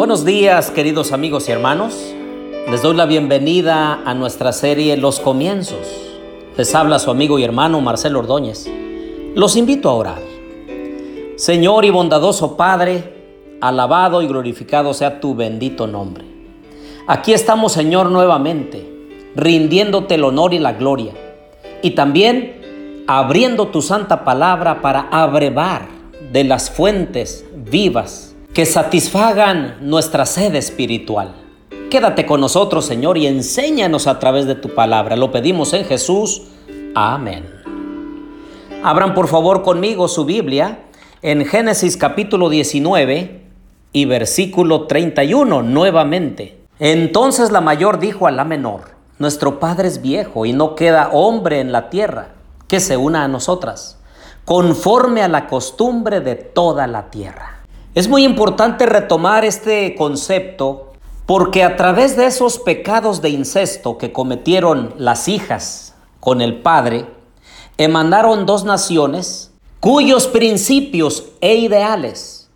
Buenos días queridos amigos y hermanos. Les doy la bienvenida a nuestra serie Los Comienzos. Les habla su amigo y hermano Marcelo Ordóñez. Los invito a orar. Señor y bondadoso Padre, alabado y glorificado sea tu bendito nombre. Aquí estamos Señor nuevamente, rindiéndote el honor y la gloria. Y también abriendo tu santa palabra para abrevar de las fuentes vivas que satisfagan nuestra sed espiritual. Quédate con nosotros, Señor, y enséñanos a través de tu palabra. Lo pedimos en Jesús. Amén. Abran por favor conmigo su Biblia en Génesis capítulo 19 y versículo 31 nuevamente. Entonces la mayor dijo a la menor, nuestro padre es viejo y no queda hombre en la tierra que se una a nosotras, conforme a la costumbre de toda la tierra. Es muy importante retomar este concepto porque a través de esos pecados de incesto que cometieron las hijas con el padre, emanaron dos naciones cuyos principios e ideales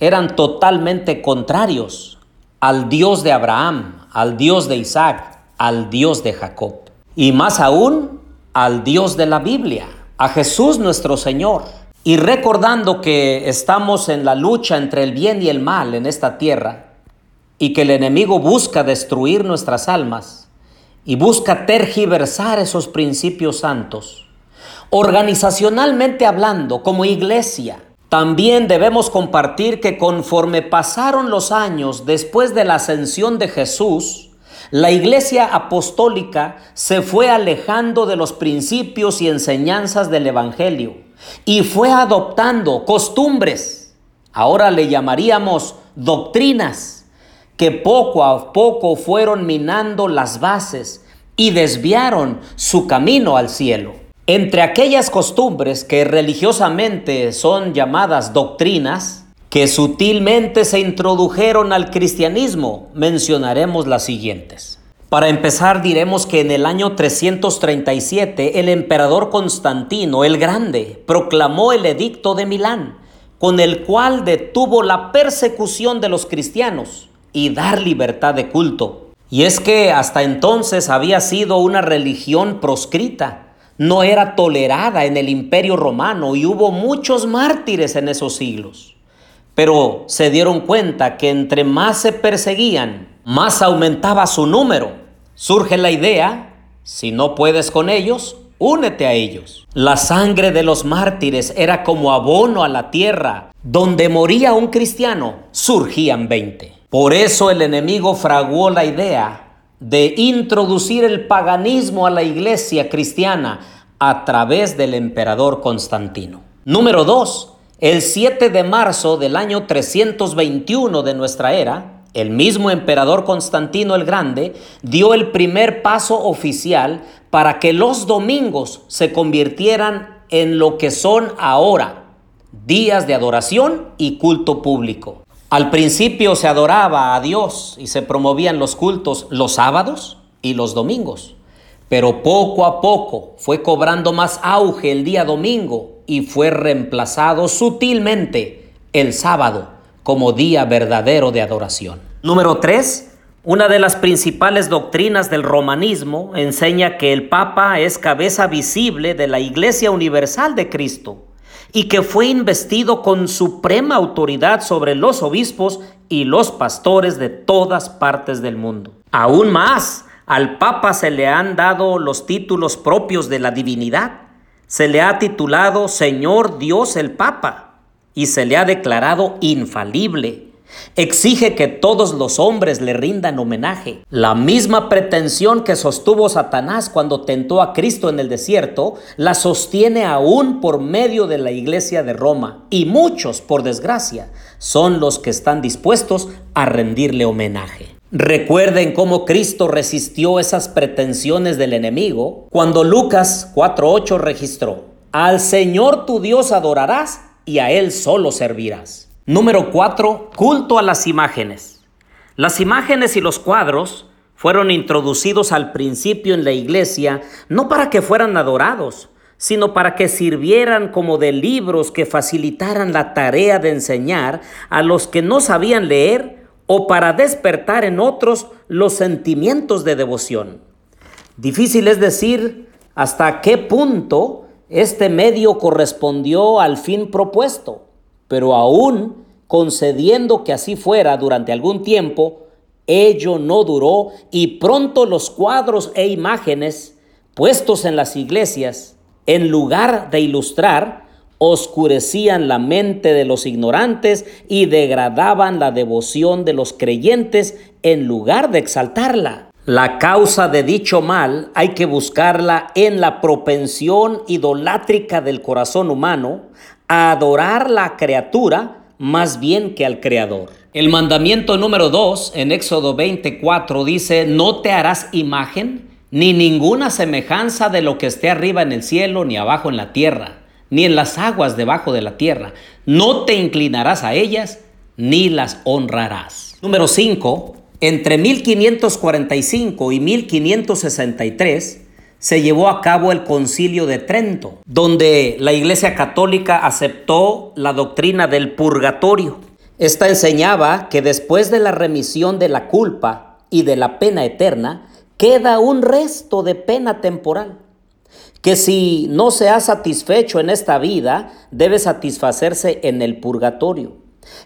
eran totalmente contrarios al Dios de Abraham, al Dios de Isaac, al Dios de Jacob y más aún al Dios de la Biblia, a Jesús nuestro Señor. Y recordando que estamos en la lucha entre el bien y el mal en esta tierra, y que el enemigo busca destruir nuestras almas y busca tergiversar esos principios santos, organizacionalmente hablando, como iglesia, también debemos compartir que conforme pasaron los años después de la ascensión de Jesús, la iglesia apostólica se fue alejando de los principios y enseñanzas del Evangelio y fue adoptando costumbres, ahora le llamaríamos doctrinas, que poco a poco fueron minando las bases y desviaron su camino al cielo. Entre aquellas costumbres que religiosamente son llamadas doctrinas, que sutilmente se introdujeron al cristianismo, mencionaremos las siguientes. Para empezar, diremos que en el año 337 el emperador Constantino el Grande proclamó el edicto de Milán, con el cual detuvo la persecución de los cristianos y dar libertad de culto. Y es que hasta entonces había sido una religión proscrita, no era tolerada en el imperio romano y hubo muchos mártires en esos siglos. Pero se dieron cuenta que entre más se perseguían, más aumentaba su número surge la idea, si no puedes con ellos, únete a ellos. La sangre de los mártires era como abono a la tierra. Donde moría un cristiano, surgían 20. Por eso el enemigo fraguó la idea de introducir el paganismo a la iglesia cristiana a través del emperador Constantino. Número 2. El 7 de marzo del año 321 de nuestra era, el mismo emperador Constantino el Grande dio el primer paso oficial para que los domingos se convirtieran en lo que son ahora, días de adoración y culto público. Al principio se adoraba a Dios y se promovían los cultos los sábados y los domingos, pero poco a poco fue cobrando más auge el día domingo y fue reemplazado sutilmente el sábado como día verdadero de adoración. Número 3. Una de las principales doctrinas del romanismo enseña que el Papa es cabeza visible de la Iglesia Universal de Cristo y que fue investido con suprema autoridad sobre los obispos y los pastores de todas partes del mundo. Aún más, al Papa se le han dado los títulos propios de la divinidad. Se le ha titulado Señor Dios el Papa y se le ha declarado infalible. Exige que todos los hombres le rindan homenaje. La misma pretensión que sostuvo Satanás cuando tentó a Cristo en el desierto, la sostiene aún por medio de la iglesia de Roma. Y muchos, por desgracia, son los que están dispuestos a rendirle homenaje. Recuerden cómo Cristo resistió esas pretensiones del enemigo cuando Lucas 4.8 registró, Al Señor tu Dios adorarás y a Él solo servirás. Número 4. Culto a las imágenes. Las imágenes y los cuadros fueron introducidos al principio en la iglesia no para que fueran adorados, sino para que sirvieran como de libros que facilitaran la tarea de enseñar a los que no sabían leer o para despertar en otros los sentimientos de devoción. Difícil es decir hasta qué punto este medio correspondió al fin propuesto, pero aún concediendo que así fuera durante algún tiempo, ello no duró y pronto los cuadros e imágenes puestos en las iglesias, en lugar de ilustrar, oscurecían la mente de los ignorantes y degradaban la devoción de los creyentes en lugar de exaltarla. La causa de dicho mal hay que buscarla en la propensión idolátrica del corazón humano adorar la criatura más bien que al Creador. El mandamiento número 2 en Éxodo 24 dice, no te harás imagen ni ninguna semejanza de lo que esté arriba en el cielo, ni abajo en la tierra, ni en las aguas debajo de la tierra. No te inclinarás a ellas, ni las honrarás. Número 5. Entre 1545 y 1563, se llevó a cabo el concilio de Trento, donde la Iglesia Católica aceptó la doctrina del purgatorio. Esta enseñaba que después de la remisión de la culpa y de la pena eterna, queda un resto de pena temporal, que si no se ha satisfecho en esta vida, debe satisfacerse en el purgatorio,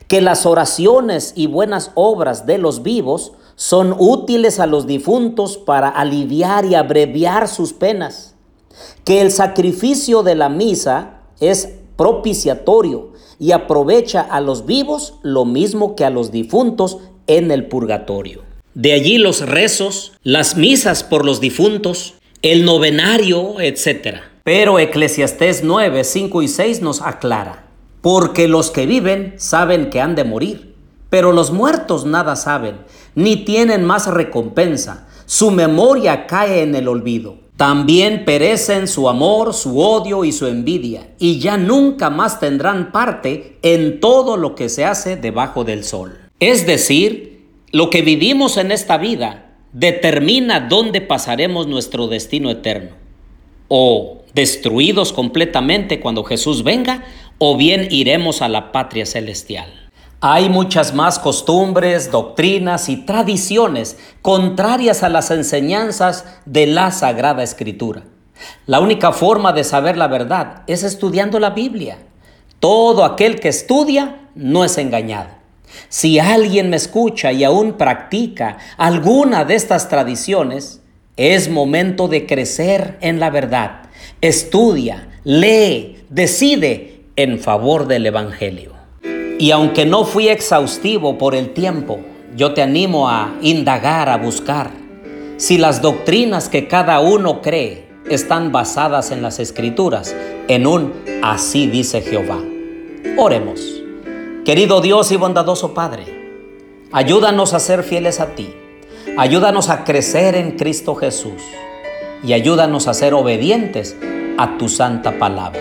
que las oraciones y buenas obras de los vivos son útiles a los difuntos para aliviar y abreviar sus penas, que el sacrificio de la misa es propiciatorio y aprovecha a los vivos lo mismo que a los difuntos en el purgatorio. De allí los rezos, las misas por los difuntos, el novenario, etc. Pero Eclesiastés 9, 5 y 6 nos aclara, porque los que viven saben que han de morir pero los muertos nada saben, ni tienen más recompensa. Su memoria cae en el olvido. También perecen su amor, su odio y su envidia, y ya nunca más tendrán parte en todo lo que se hace debajo del sol. Es decir, lo que vivimos en esta vida determina dónde pasaremos nuestro destino eterno. O destruidos completamente cuando Jesús venga, o bien iremos a la patria celestial. Hay muchas más costumbres, doctrinas y tradiciones contrarias a las enseñanzas de la Sagrada Escritura. La única forma de saber la verdad es estudiando la Biblia. Todo aquel que estudia no es engañado. Si alguien me escucha y aún practica alguna de estas tradiciones, es momento de crecer en la verdad. Estudia, lee, decide en favor del Evangelio. Y aunque no fui exhaustivo por el tiempo, yo te animo a indagar, a buscar si las doctrinas que cada uno cree están basadas en las escrituras, en un así dice Jehová. Oremos. Querido Dios y bondadoso Padre, ayúdanos a ser fieles a ti. Ayúdanos a crecer en Cristo Jesús y ayúdanos a ser obedientes a tu santa palabra.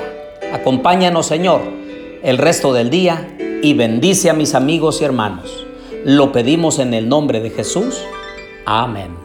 Acompáñanos, Señor, el resto del día y bendice a mis amigos y hermanos. Lo pedimos en el nombre de Jesús. Amén.